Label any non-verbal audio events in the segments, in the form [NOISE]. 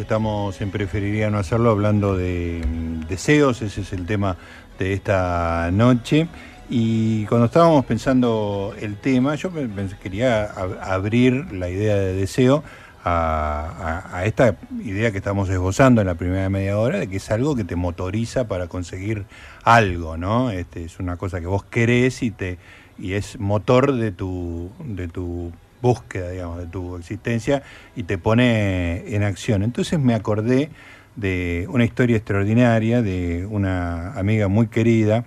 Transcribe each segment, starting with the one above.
Estamos en Preferiría no hacerlo hablando de mm, deseos, ese es el tema de esta noche. Y cuando estábamos pensando el tema, yo quería abrir la idea de deseo a, esta idea que estamos esbozando en la primera media hora, de que es algo que te motoriza para conseguir algo, ¿no? Este, es una cosa que vos querés y, te, y es motor de tu, de tu búsqueda, digamos, de tu existencia y te pone en acción. Entonces me acordé de una historia extraordinaria de una amiga muy querida,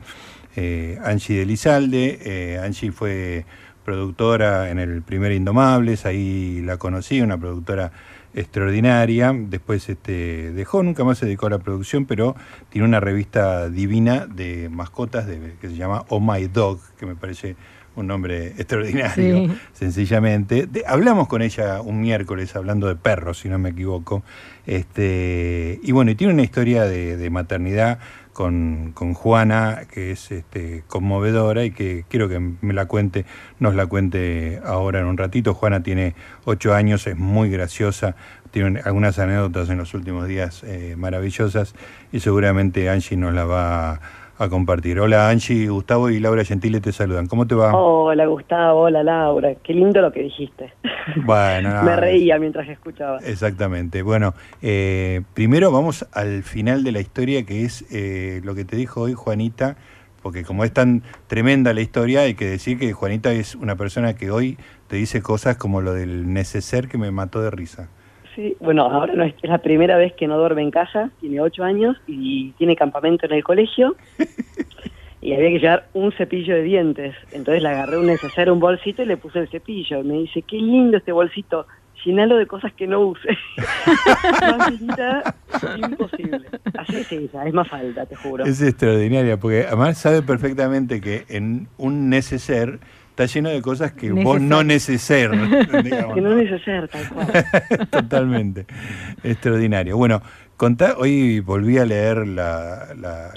eh, Angie de Lizalde. Eh, Angie fue productora en el primer Indomables, ahí la conocí, una productora extraordinaria. Después este, dejó, nunca más se dedicó a la producción, pero tiene una revista divina de mascotas que se llama Oh My Dog, que me parece un nombre [LAUGHS] extraordinario, sencillamente. hablamos con ella un miércoles hablando de perros, si no me equivoco. Este, y bueno, y tiene una historia de, maternidad con, con, Juana que es este, conmovedora y que quiero que me la cuente, nos la cuente ahora en un ratito. Juana tiene ocho años, es muy graciosa, tiene algunas anécdotas en los últimos días eh, maravillosas y seguramente Angie nos la va a a compartir. Hola Angie, Gustavo y Laura Gentile te saludan. ¿Cómo te va? Hola Gustavo, hola Laura. Qué lindo lo que dijiste. [LAUGHS] Bueno, [LAUGHS] me reía mientras escuchaba. Exactamente. Bueno, eh, primero vamos al final de la historia que es eh, lo que te dijo hoy Juanita, porque como es tan tremenda la historia, hay que decir que Juanita es una persona que hoy te dice cosas como lo del neceser que me mató de risa. Sí, bueno, ahora no es, la primera vez que no duerme en casa, tiene ocho años y tiene campamento en el colegio [LAUGHS] y había que llevar un cepillo de dientes. Entonces le agarré un necesario, un bolsito y le puse el cepillo. Y me dice, qué lindo este bolsito, llenalo de cosas que no use. [LAUGHS] más imposible. Así es ella, es más falta, te juro. Es extraordinaria, porque además sabe perfectamente que en un neceser está lleno de cosas que vos no neceser. [LAUGHS] Que no neceser, tal cual. [LAUGHS] Totalmente. Extraordinario. Bueno, contá, hoy volví a leer la,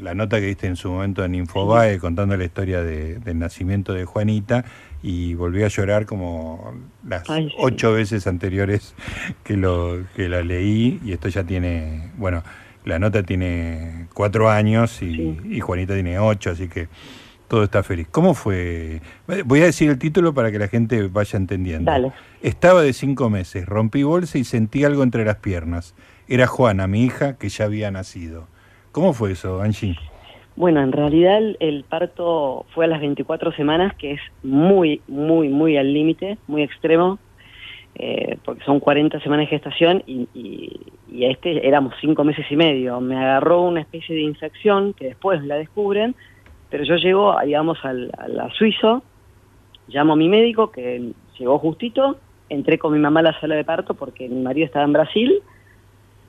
la, nota que diste en su momento en Infobae contando la historia del nacimiento de Juanita y volví a llorar como las ocho veces anteriores que, lo, que la leí y esto ya tiene, bueno, la nota tiene cuatro años y, y Juanita tiene ocho, así que todo está feliz. ¿Cómo fue? Voy a decir el título para que la gente vaya entendiendo. Estaba de cinco meses, rompí bolsa y sentí algo entre las piernas. Era Juana, mi hija, que ya había nacido. ¿Cómo fue eso, Angie? Bueno, en realidad el, parto fue a las 24 semanas, que es muy, muy, muy al límite, muy extremo, eh, porque son 40 semanas de gestación y, y, y, este éramos cinco meses y medio. Me agarró una especie de infección que después la descubren, pero yo llego, digamos, al, a suizo, llamo a mi médico, que llegó justito, entré con mi mamá a la sala de parto porque mi marido estaba en Brasil,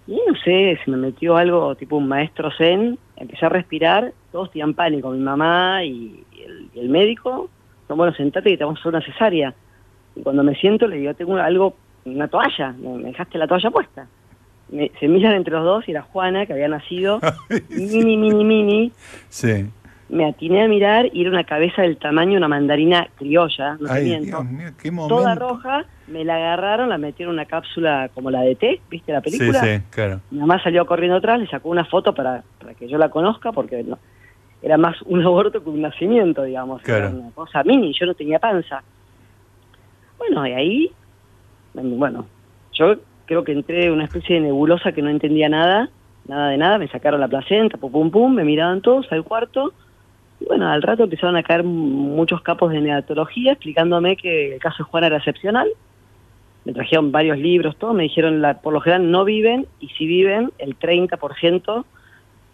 y no sé, se me metió algo tipo un maestro zen, empecé a respirar, todos tenían pánico, mi mamá y, el, médico, no, bueno, sentate que te vamos a hacer una cesárea. Y cuando me siento le digo, tengo algo, una toalla, me, dejaste la toalla puesta. se miran entre los dos y era Juana, que había nacido, [LAUGHS] mini, mini, mini. Sí me atiné a mirar y era una cabeza del tamaño de una mandarina criolla, no Ay, Dios mío, qué momento. Toda roja, me la agarraron, la metieron en una cápsula como la de té, ¿viste la película? Sí, sí, claro. Mi mamá salió corriendo atrás, le sacó una foto para, para que yo la conozca, porque no, era más un aborto que un nacimiento, digamos. Era una cosa mini, yo no tenía panza. Bueno, y ahí, bueno, yo creo que entré en una especie de nebulosa que no entendía nada, nada de nada, me sacaron la placenta, pum, pum, pum, me miraban todos al cuarto y bueno, al rato empezaron a caer muchos capos de neatología explicándome que el caso de Juana era excepcional. Me trajeron varios libros, todo, me dijeron, la, por lo general no viven, y si viven, el 30%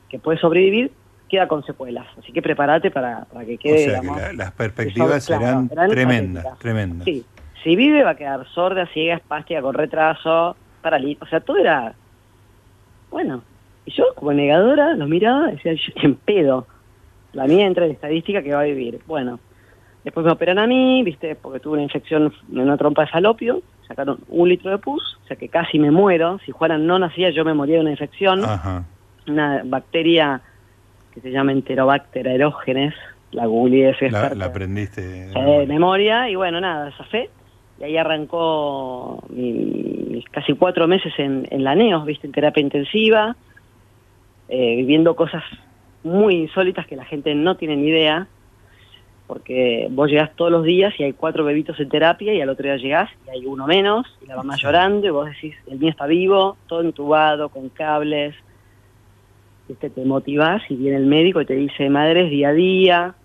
que puede sobrevivir queda con secuelas. Así que prepárate para, que quede... O sea, las perspectivas serán, tremendas, tremendas. Sí, si vive va a quedar sorda, ciega, espástica, con retraso, paralítica, o sea, todo era... Bueno, y yo como negadora lo miraba y decía, yo en pedo la mía entra en estadística que va a vivir. Bueno, después me operan a mí, viste, porque tuve una infección en una trompa de falopio, sacaron un litro de pus, o sea que casi me muero. Si Juana no nacía, yo me moría de una infección. Una bacteria que se llama Enterobacter aerógenes, la googleé, la, la aprendiste. de memoria, y bueno, nada, esa fe. y ahí arrancó mis casi cuatro meses en, en la NEOS, viste, en terapia intensiva, eh, viviendo cosas muy insólitas que la gente no tiene ni idea, porque vos llegás todos los días y hay cuatro bebitos en terapia y al otro día llegás y hay uno menos y la mamá llorando y vos decís, el mío está vivo, todo entubado, con cables, ¿viste? te motivás y viene el médico y te dice, madre, es día a día,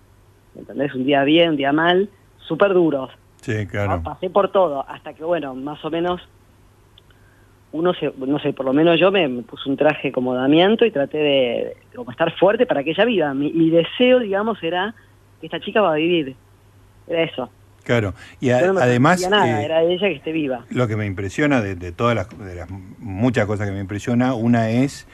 ¿entendés? Un día bien, un día mal, súper duros. Sí, claro. Pasé por todo, hasta que, bueno, más o menos uno se, no sé, por lo menos yo me, puse un traje como damiento y traté de, como estar fuerte para que ella viva. Mi, mi deseo, digamos, era que esta chica va a vivir. Era eso. Claro, y a, no además... Nada, eh, era ella que esté viva. Lo que me impresiona de, de todas las, de las muchas cosas que me impresiona, una es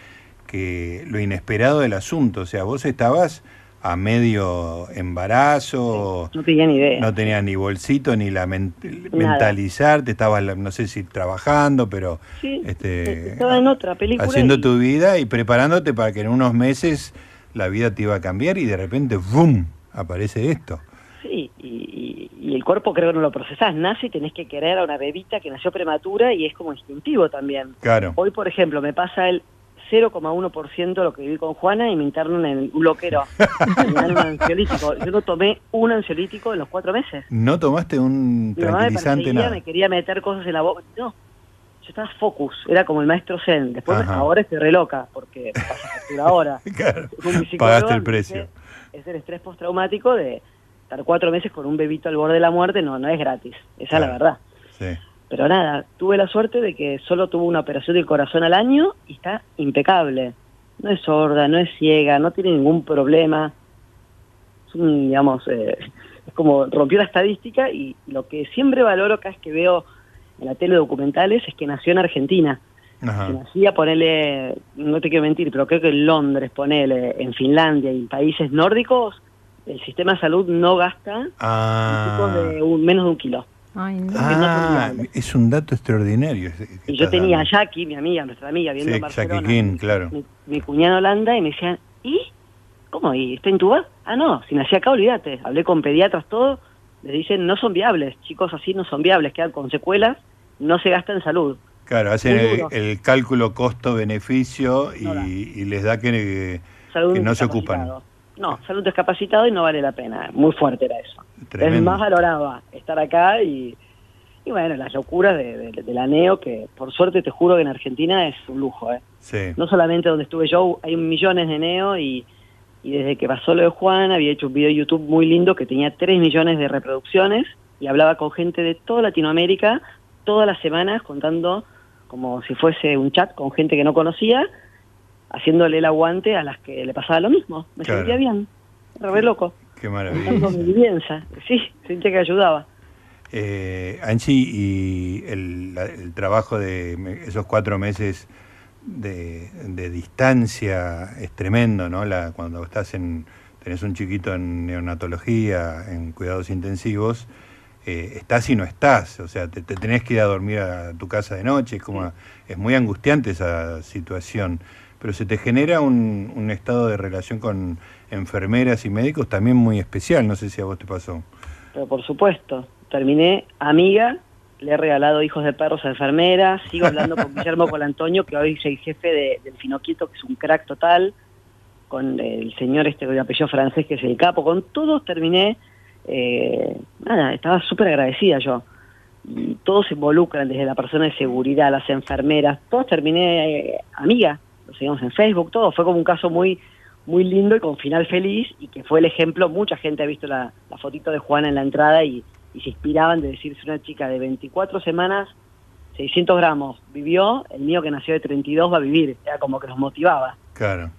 que lo inesperado del asunto, o sea, vos estabas a medio embarazo, no tenía ni idea. No tenía ni bolsito, ni la men mentalizarte, estabas, no sé si trabajando, pero sí, este, estaba en otra película. Haciendo y... tu vida y preparándote para que en unos meses la vida te iba a cambiar y de repente, ¡boom!, aparece esto. Sí, y, y, y, el cuerpo creo que no lo procesás. Nace y tenés que querer a una bebita que nació prematura y es como instintivo también. Claro. Hoy, por ejemplo, me pasa el 0,1% lo que viví con Juana y me internan en un loquero. me dan un ansiolítico. Yo no tomé un ansiolítico en los cuatro meses. ¿No tomaste un tranquilizante me, nada? me quería meter cosas en la boca. No, yo estaba focus, era como el maestro Zen. Después Ajá. ahora estoy re loca porque pasa factura ahora. [LAUGHS] claro, pagaste el precio. Es el estrés postraumático de estar cuatro meses con un bebito al borde de la muerte, no, no es gratis. Esa claro. es la verdad. Sí. Pero nada, tuve la suerte de que solo tuvo una operación del corazón al año y está impecable. No es sorda, no es ciega, no tiene ningún problema. Es un, digamos, eh, [LAUGHS] es como rompió la estadística y lo que siempre valoro cada vez que veo en la tele documentales es que nació en Argentina. Ajá. Que nacía, ponele, no te quiero mentir, pero creo que en Londres, ponele, en Finlandia y en países nórdicos, el sistema de salud no gasta ah. de un, menos de un kilo. Ay, no. Ah, es un dato extraordinario. Y yo tenía a Jackie, mi amiga, nuestra amiga, viendo sí, Barcelona. Jackie King, claro. Mi, mi cuñado Holanda y me decían, ¿y? ¿Cómo? ¿Y está intubada? Ah, no, si nací acá, olvídate. Hablé con pediatras, todo. Les dicen, no son viables. Chicos así no son viables, quedan con secuelas, no se gasta en salud. Claro, hacen el, el, cálculo costo-beneficio y, les da que, que no se ocupan. No, salud discapacitado y no vale la pena. Muy fuerte era eso. Tremendo. Es más valoraba estar acá y, y bueno, las locuras de, de, de, la NEO, que por suerte te juro que en Argentina es un lujo. ¿eh? Sí. No solamente donde estuve yo, hay millones de NEO y, y desde que pasó lo de Juan había hecho un video de YouTube muy lindo que tenía 3 millones de reproducciones y hablaba con gente de toda Latinoamérica todas las semanas contando como si fuese un chat con gente que no conocía haciéndole el aguante a las que le pasaba lo mismo. Me Claro. sentía bien, re loco. Qué maravilla. mi. Sí, sentía que ayudaba. Eh, Angie, y el, el trabajo de esos cuatro meses de, de distancia es tremendo, ¿no? La, cuando estás en, tenés un chiquito en neonatología, en cuidados intensivos, eh, estás y no estás, o sea, te, te tenés que ir a dormir a tu casa de noche, es como, es muy angustiante esa situación, pero se te genera un, un estado de relación con enfermeras y médicos también muy especial, no sé si a vos te pasó. Pero por supuesto, terminé amiga, le he regalado hijos de perros a enfermeras, sigo hablando con [LAUGHS] Guillermo Colantonio, que hoy es el jefe de, del Finoquieto, que es un crack total, con el señor este de apellido francés, que es el capo, con todos terminé, eh, nada, estaba súper agradecida yo. Todos se involucran, desde la persona de seguridad, las enfermeras, todos terminé eh, amiga, lo seguimos en Facebook, todo, fue como un caso muy muy lindo y con final feliz y que fue el ejemplo, mucha gente ha visto la, la fotito de Juana en la entrada y, y se inspiraban de decirse una chica de 24 semanas, 600 gramos, vivió, el mío que nació de 32 va a vivir, era como que nos motivaba. Claro.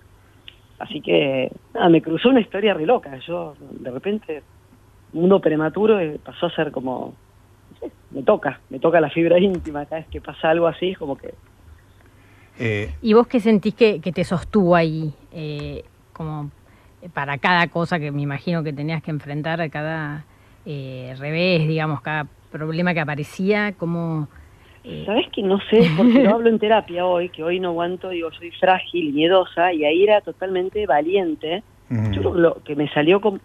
Así que, nada, me cruzó una historia re loca, yo de repente, uno prematuro eh, pasó a ser como, no sé, me toca, me toca la fibra íntima, cada vez que pasa algo así, es como que Eh, ¿Y vos qué sentís que, que te sostuvo ahí? eh, como para cada cosa que me imagino que tenías que enfrentar, a cada eh, revés, digamos, cada problema que aparecía, como... eh, ¿Sabes que no sé? Porque lo [LAUGHS] hablo en terapia hoy, que hoy no aguanto, digo, soy frágil, miedosa, y ahí era totalmente valiente. mm, Yo creo que lo que me salió con,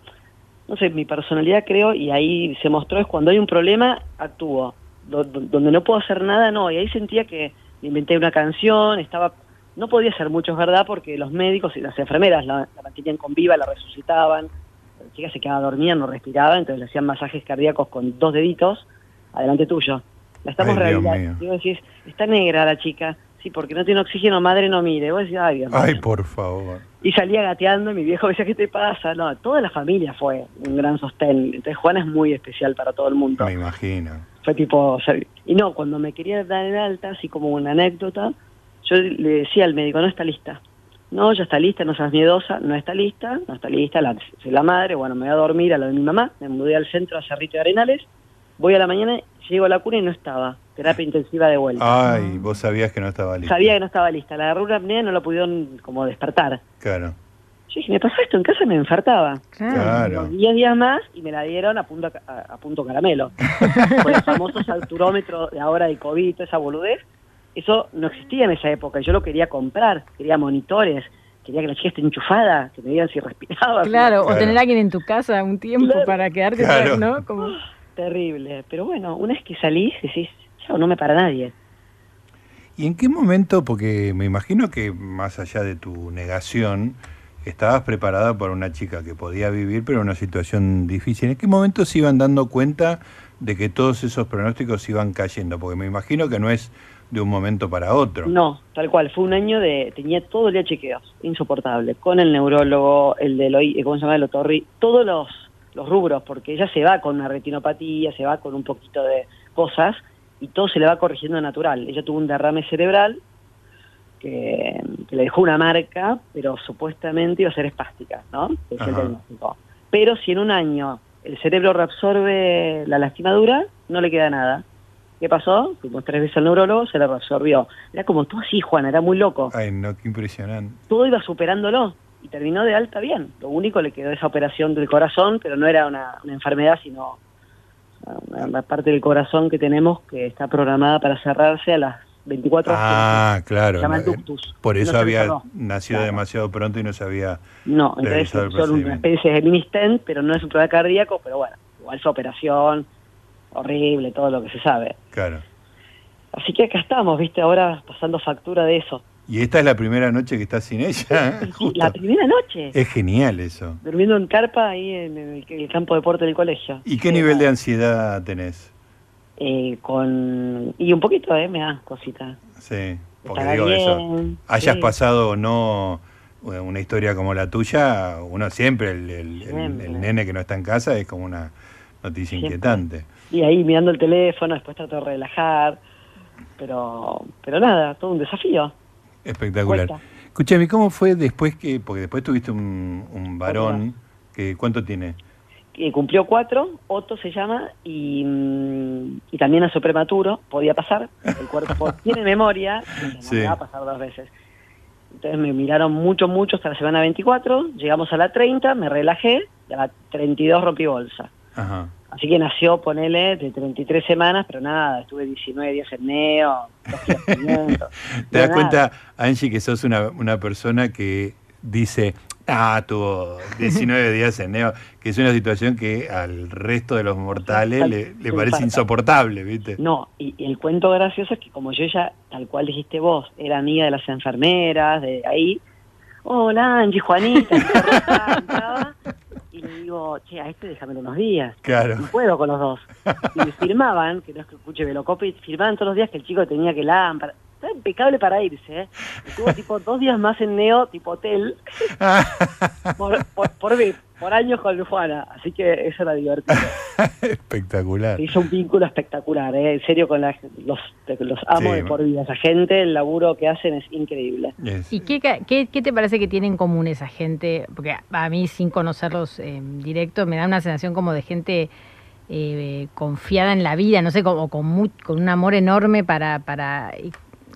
no sé, mi personalidad creo, y ahí se mostró es cuando hay un problema, actúo. donde no puedo hacer nada, no. Y ahí sentía que inventé una canción, estaba no podía ser mucho, es verdad, porque los médicos y las enfermeras la, mantenían con viva, la resucitaban, la chica se quedaba dormida, no respiraba, entonces le hacían masajes cardíacos con dos deditos, adelante tuyo. La estamos rehabilitando. Y vos decís, está negra la chica, sí, porque no tiene oxígeno, madre no mire. Vos decís, ay, Dios Ay, por favor. Y salía gateando, y mi viejo decía, ¿qué te pasa? No, toda la familia fue un gran sostén. Entonces Juana es muy especial para todo el mundo. Me imagino. Fue tipo, y no, cuando me quería dar en alta, así como una anécdota, yo le decía al médico, no está lista. No, ya está lista, no seas miedosa, no está lista, no está lista, la, soy la madre, bueno, me voy a dormir a lo de mi mamá, me mudé al centro a Cerrito de Arenales, voy a la mañana, llego a la cuna y no estaba, terapia intensiva de vuelta. Ay, vos sabías que no estaba lista. Sabía que no estaba lista, la agarró una apnea no lo pudieron como despertar. Claro. Yo dije, me pasó esto en casa, me infartaba. Claro. Diez días más y me la dieron a punto, a, punto caramelo. [LAUGHS] Por el famoso salturómetro de ahora de COVID, esa boludez, eso no existía en esa época. Yo lo quería comprar, quería monitores, quería que la chica esté enchufada, que me digan si respiraba. Claro, o tener a alguien en tu casa un tiempo para quedarte, ¿no? Como... Terrible. Pero bueno, una vez que salís, decís, chao, no me para nadie. ¿Y en qué momento, porque me imagino que más allá de tu negación, estabas preparada para una chica que podía vivir, pero en una situación difícil. ¿En qué momento se iban dando cuenta de que todos esos pronósticos iban cayendo? Porque me imagino que no es de un momento para otro. No, tal cual. Fue un año de. Tenía todo el día chequeos, insoportable. Con el neurólogo, el de ¿cómo se llama? El otorri, todos los, los rubros, porque ella se va con una retinopatía, se va con un poquito de cosas y todo se le va corrigiendo natural. Ella tuvo un derrame cerebral que, le dejó una marca, pero supuestamente iba a ser espástica, ¿no? Es el diagnóstico. Pero si en un año el cerebro reabsorbe la lastimadura, no le queda nada. ¿Qué pasó? Fuimos tres veces al neurólogo, se le reabsorbió. Era como tú así, Juan, era muy loco. Ay, no, qué impresionante. Todo iba superándolo y terminó de alta bien. Lo único le quedó esa operación del corazón, pero no era una, enfermedad, sino una, parte del corazón que tenemos que está programada para cerrarse a las 24 horas. Ah, claro. Se llama ductus. Por eso había nacido demasiado pronto y no se había. No, entonces son una especie de mini stent, pero no es un problema cardíaco, pero bueno, igual su operación horrible, todo lo que se sabe. Claro. Así que acá estamos, viste, ahora pasando factura de eso. ¿Y esta es la primera noche que estás sin ella? la primera noche. Es genial eso. Durmiendo en carpa ahí en el, campo de deporte del colegio. ¿Y qué nivel de ansiedad tenés? Eh, con Y un poquito, ¿eh? Me da cosita. Sí, porque digo eso. Hayas pasado o no una historia como la tuya, uno siempre, el, el, nene que no está en casa, es como una noticia inquietante y ahí mirando el teléfono, después trato de relajar, pero, pero nada, todo un desafío. Espectacular. Escúchame, ¿cómo fue después que, porque después tuviste un, un varón, que ¿cuánto tiene? Que cumplió cuatro, Otto se llama, y, y también nació prematuro, podía pasar, el cuerpo [LAUGHS] tiene memoria, no va a pasar dos veces. Entonces me miraron mucho, mucho hasta la semana 24, llegamos a la 30, me relajé, y a la 32 rompí bolsa. Ajá. Así que nació, ponele, de 33 semanas, pero nada, estuve 19 días en neo, [LAUGHS] ¿Te das cuenta, Angie, que sos una, una persona que dice, ah, tuvo 19 [LAUGHS] días en neo, que es una situación que al resto de los mortales le, parece insoportable, ¿viste? No, y, el cuento gracioso es que como yo ya, tal cual dijiste vos, era amiga de las enfermeras, de ahí, hola Angie, Juanita, [LAUGHS] le digo, che, a este déjamelo unos días. Claro. No puedo con los dos. [LAUGHS] Y me firmaban, que no es que escuche Velocopy, firmaban todos los días que el chico tenía que lámpara. Está impecable para irse, ¿eh? Estuvo tipo dos días más en Neo, tipo hotel, [LAUGHS] por, por, por, por años con Lufana, así que eso era divertido. [LAUGHS] espectacular. hizo un vínculo espectacular, ¿eh? en serio, con los, los amos de por vida. Esa gente, el laburo que hacen es increíble. ¿Y qué, qué, te parece que tiene en común esa gente? Porque a mí, sin conocerlos en directo, me da una sensación como de gente... Eh, confiada en la vida, no sé, como con, con un amor enorme para, para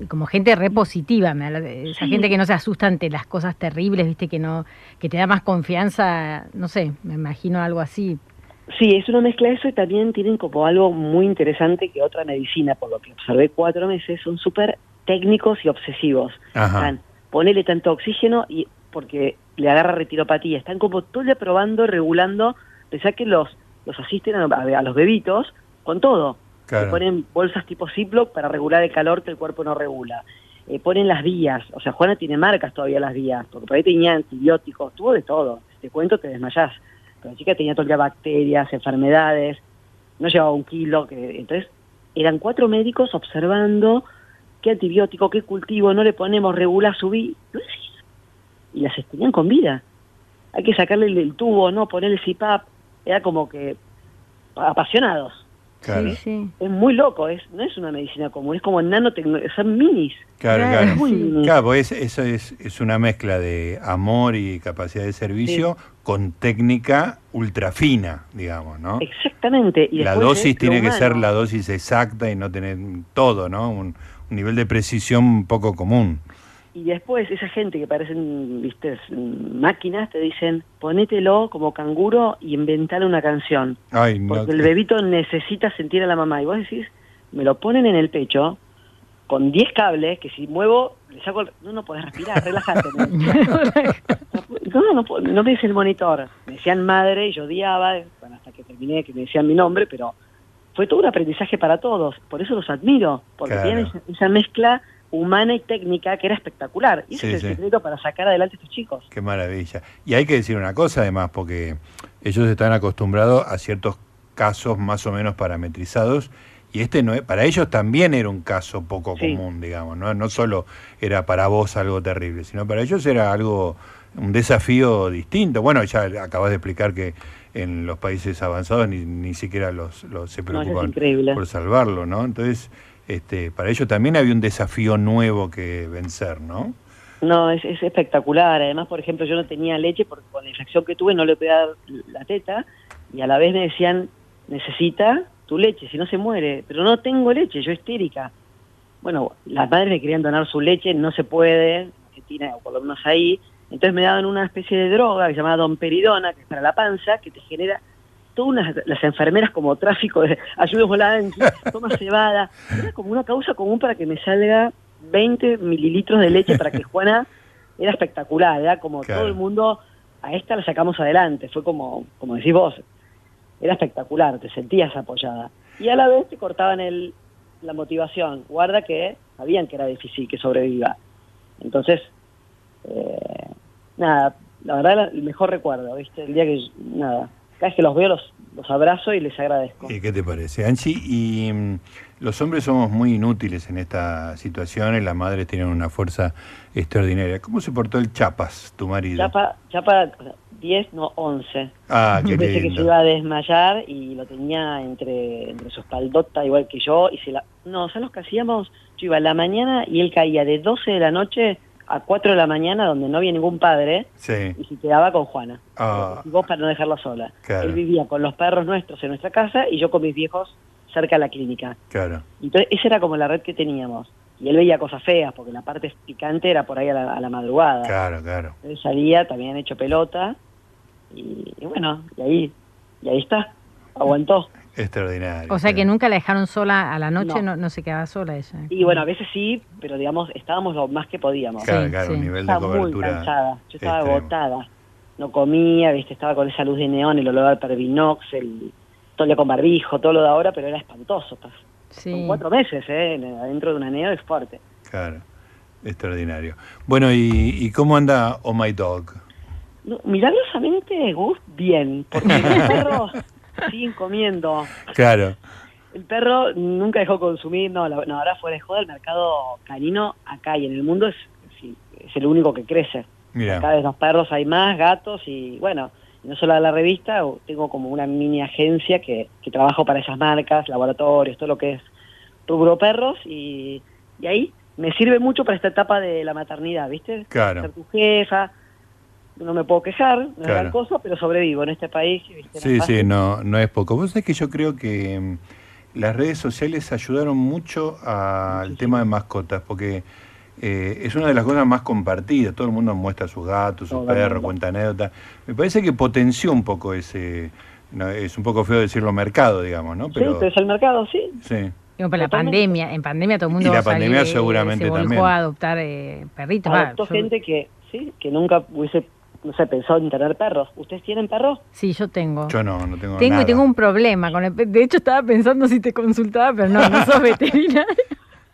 como gente repositiva, esa gente que no se asusta ante las cosas terribles, viste, que no, que te da más confianza, no sé, me imagino algo así. Sí, es una mezcla de eso y también tienen como algo muy interesante que otra medicina, por lo que observé cuatro meses, son súper técnicos y obsesivos. Están, ponele tanto oxígeno y porque le agarra retiropatía, están como todo el día probando, regulando, pensá que los, los asisten a, a los bebitos con todo Ponen bolsas tipo Ziploc para regular el calor que el cuerpo no regula. Eh, ponen las vías, o sea, Juana tiene marcas todavía las vías, porque por ahí tenía antibióticos, tuvo de todo. Te cuento, te desmayás. Pero la chica tenía todavía bacterias, enfermedades, no llevaba un kilo, que entonces eran cuatro médicos observando qué antibiótico, qué cultivo, no le ponemos, regula su vida. Y las tenían con vida. Hay que sacarle el, tubo, no ponerle CIPAP. Era como que apasionados. Es muy loco, es, no es una medicina común, es como nanotecnología, son minis. Claro, claro. Claro, pues eso es, es una mezcla de amor y capacidad de servicio con técnica ultra fina, digamos, ¿no? Exactamente. Y la dosis tiene que ser la dosis exacta y no tener todo, ¿no? Un, un nivel de precisión poco común. Y después esa gente que parecen, viste, máquinas, te dicen, ponételo como canguro y inventale una canción. porque el bebito necesita sentir a la mamá. Y vos decís, me lo ponen en el pecho con 10 cables que si muevo, le saco el... No, no podés respirar, [LAUGHS] relájate. [LAUGHS] no, no, no me dice el monitor. Me decían madre y yo odiaba, bueno, hasta que terminé que me decían mi nombre, pero fue todo un aprendizaje para todos. Por eso los admiro, porque tienen esa mezcla humana y técnica que era espectacular. Y ese es el secreto para sacar adelante a estos chicos. Qué maravilla. Y hay que decir una cosa además, porque ellos están acostumbrados a ciertos casos más o menos parametrizados y este no para ellos también era un caso poco común, digamos, ¿no? no solo era para vos algo terrible, sino para ellos era algo un desafío distinto. Bueno, ya acabas de explicar que en los países avanzados ni, ni siquiera los, los se preocupan por salvarlo, ¿no? Entonces, este, para ellos también había un desafío nuevo que vencer, ¿no? No, es, espectacular. Además, por ejemplo, yo no tenía leche porque con la infección que tuve no le podía dar la teta y a la vez me decían, necesita tu leche, si no se muere. Pero no tengo leche, yo histérica. Bueno, las madres me querían donar su leche, no se puede, en Argentina o por lo menos ahí. Entonces me daban una especie de droga que se llama domperidona, que es para la panza, que te genera todas las enfermeras como tráfico de [LAUGHS] ayúdemosla, toma cebada. Era como una causa común para que me salga 20 mililitros de leche para que [LAUGHS] Juana era espectacular, era como todo el mundo, a esta la sacamos adelante, fue como, como decís vos, era espectacular, te sentías apoyada. Y a la vez te cortaban el, la motivación, guarda que sabían que era difícil que sobreviva. Entonces, eh, nada, la verdad el mejor recuerdo, ¿viste? El día que, nada, cada vez que los veo los, los abrazo y les agradezco. ¿Y qué te parece, Anchi? Y mm, los hombres somos muy inútiles en esta situación y las madres tienen una fuerza extraordinaria. ¿Cómo se portó el Chapas, tu marido? Chapa, Chapa 10, no 11. Ah, qué Pensé que se iba a desmayar y lo tenía entre, entre su espaldota igual que yo. y se la No, ¿sabes lo que hacíamos? Yo iba a la mañana y él caía de 12 de la noche a 4 de la mañana donde no había ningún padre y se quedaba con Juana. Ah. vos para no dejarla sola. Él vivía con los perros nuestros en nuestra casa y yo con mis viejos cerca de la clínica. Claro. Entonces esa era como la red que teníamos. Y él veía cosas feas porque la parte picante era por ahí a la, madrugada. Claro, claro. Él salía, también hecho pelota y, y bueno, y ahí, y ahí está, aguantó. Extraordinario. O sea que nunca la dejaron sola a la noche, no, no, se quedaba sola ella. Y bueno, a veces sí, pero digamos, estábamos lo más que podíamos. Claro, claro, un nivel de cobertura. Estaba muy cansada, yo estaba agotada. No comía, viste, estaba con esa luz de neón, el olor al pervinox, el tole con barbijo, todo lo de ahora, pero era espantoso. Pues. Sí. cuatro meses, ¿eh? Adentro de una neo es fuerte. Claro, extraordinario. Bueno, ¿y, y cómo anda Oh My Dog? No, milagrosamente, Gus, bien, porque [LAUGHS] el perro siguen comiendo. Claro. El perro nunca dejó consumir, no, no ahora fuera de joda, el mercado canino acá y en el mundo es, es el único que crece. Mira. Cada vez los perros hay más, gatos y bueno, no solo la revista, tengo como una mini agencia que, que trabajo para esas marcas, laboratorios, todo lo que es rubro perros y, y ahí me sirve mucho para esta etapa de la maternidad, ¿viste? Claro. Ser tu jefa, no me puedo quejar, no es gran cosa, pero sobrevivo en este país. Sí, sí, no, no es poco. Vos sabés que yo creo que mm, las redes sociales ayudaron mucho al tema de mascotas, porque eh, es una de las cosas más compartidas. Todo el mundo muestra sus gatos, sus perros, cuenta anécdotas. Me parece que potenció un poco ese. es un poco feo decirlo mercado, digamos, ¿no? Pero, sí, pero es el mercado, sí. Sí. la pandemia, en pandemia todo el mundo y la pandemia seguramente se volcó a adoptar eh, perritos. Adoptó gente que, sí, que nunca hubiese no sé, pensó en tener perros. ¿Ustedes tienen perros? Sí, yo tengo. Yo no, no tengo Tengo nada. y tengo un problema con el pe- De hecho, estaba pensando si te consultaba, pero no, no sos [LAUGHS] veterinario.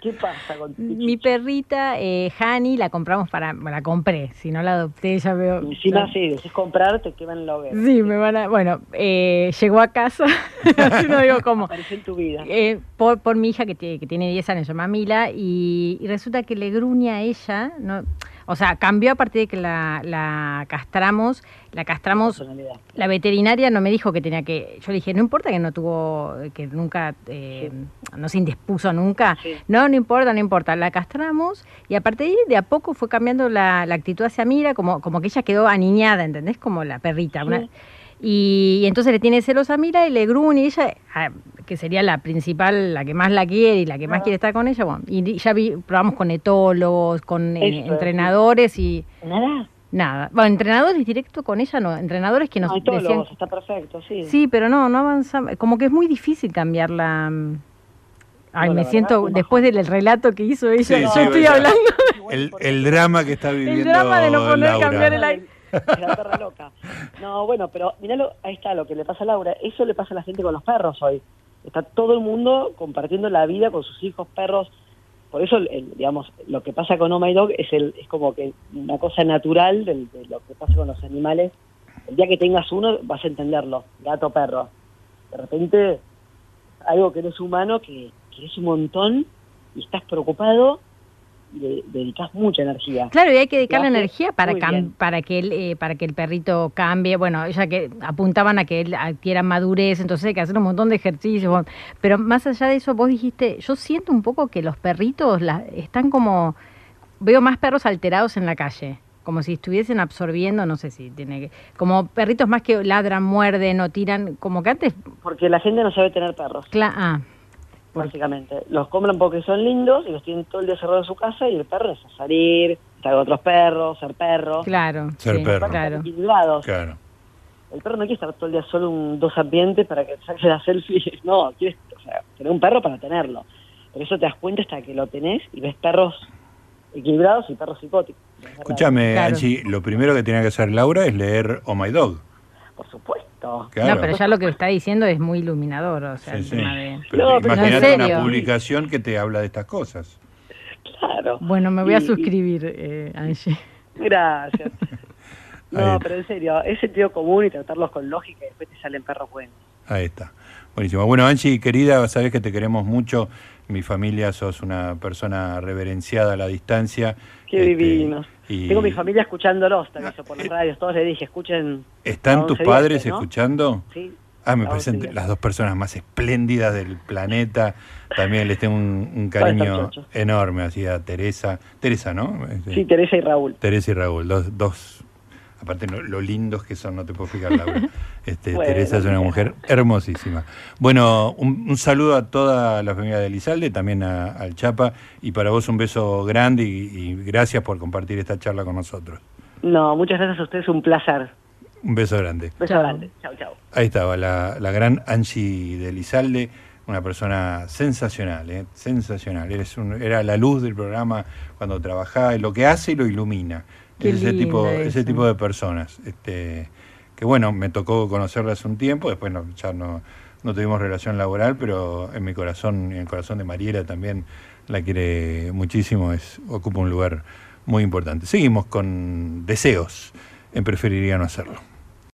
¿Qué pasa con tu Mi perrita, eh, Hani, la compramos para. bueno, la compré, si no la adopté, ya veo. Encima, ya- sí, decís comprar, te queman el hoguera. Sí, me van a. Bueno, eh, llegó a casa, [LAUGHS] así no digo cómo. Apareció en tu vida. Eh, por, por mi hija que tiene, que tiene 10 años, se llama Mila, y, y resulta que le gruña a ella, ¿no? O sea, cambió a partir de que la, la castramos, la castramos, la veterinaria no me dijo que tenía que, yo le dije, no importa que no tuvo, que nunca, eh, no se indispuso nunca, Sí. no, no importa, no importa, la castramos y a partir de ahí de a poco fue cambiando la, la actitud hacia Mira, como, como que ella quedó aniñada, ¿entendés? Como la perrita. una- Sí. Y, y entonces le tiene celos a Mira y le gruñe y ella, ah, que sería la principal, la que más la quiere y la que más Ajá. quiere estar con ella, bueno, y ya vi, probamos con etólogos, con eh, Eso entrenadores y Nada. nada. Bueno, entrenadores directo con ella no, entrenadores que nos No, decían... está perfecto, sí. Sí, pero no, no avanzamos. Como que es muy difícil cambiar la... mm, Ay, No, me siento, después del relato que hizo ella, Sí, yo sí, estoy hablando El, el drama que está viviendo el drama de no poder Laura. cambiar el aire. La perra loca. No, bueno, pero miralo, ahí está lo que le pasa a Laura. Eso le pasa a la gente con los perros hoy. Está todo el mundo compartiendo la vida con sus hijos, perros. Por eso, digamos, lo que pasa con Oh My Dog es, el, es como que una cosa natural del- de, lo que pasa con los animales. El día que tengas uno vas a entenderlo, gato, perro. De repente, algo que no es humano, que, que es un montón y estás preocupado le dedicas mucha energía. Claro, y hay que dedicarle Lo hace energía para cam- para que él, eh, para que el perrito cambie. Bueno, ella que apuntaban a que él adquiera madurez, entonces hay que hacer un montón de ejercicios. bueno. Pero más allá de eso, vos dijiste, yo siento un poco que los perritos la- están como, veo más perros alterados en la calle, como si estuviesen absorbiendo, no sé si tiene que, como perritos más que ladran, muerden o tiran, como que antes, Porque la gente no sabe tener perros. cla- ah, básicamente. Los compran porque son lindos y los tienen todo el día cerrados en su casa y el perro es a salir, estar con otros perros, ser perro. claro, Ser sí, perro. claro. El perro no quiere estar todo el día solo un dos ambientes para que saque la selfie. [LAUGHS] No, quiere o sea, tener un perro para tenerlo. Por eso te das cuenta hasta que lo tenés y ves perros equilibrados y perros psicóticos. Escúchame, Claro. Angie, lo primero que tiene que hacer Laura es leer Oh My Dog. Por supuesto. Claro. No, pero ya lo que está diciendo es muy iluminador, o sea, Sí, el sí. tema de... Pero No, imagínate una publicación que te habla de estas cosas. Claro. Bueno, me voy a y- suscribir, eh, Angie. Gracias. [LAUGHS] Ahí. No, pero en serio, es sentido común y tratarlos con lógica y después te salen perros buenos. Ahí está. Buenísimo. Bueno, Angie, querida, sabes que te queremos mucho. Mi familia, sos una persona reverenciada a la distancia. Qué Este, divinos. y- Tengo mi familia escuchándolos, aviso por las radios. Todos les dije, escuchen. ¿Están tus 11 padres escuchando? Sí. Ah, me parecen 11 las dos personas más espléndidas del planeta. También les tengo un, un ¿Cuáles cariño enorme así a Teresa. Teresa, ¿no? Sí, Teresa y Raúl. Teresa y Raúl, dos, dos aparte lo, lo lindos que son, no te puedo explicar, Laura. [LAUGHS] Este, Bueno, Teresa es una mujer hermosísima. Bueno, un, un saludo a toda la familia de Elizalde, también a- al Chapa, y para vos un beso grande y, y gracias por compartir esta charla con nosotros. No, muchas gracias a ustedes, un placer. Un beso grande. Beso Chao. grande. Chau, chau. Ahí estaba la, la gran Angie de Elizalde, una persona sensacional, ¿eh? sensacional. Eres un- era la luz del programa cuando trabajaba, y lo que hace lo ilumina. Qué ese tipo, eso. ese tipo de personas. Este, que bueno, me tocó conocerla hace un tiempo, después no, ya no, no tuvimos relación laboral, pero en mi corazón y en el corazón de Mariela también la quiere muchísimo, es, ocupa un lugar muy importante. Seguimos con deseos, en preferiría no hacerlo.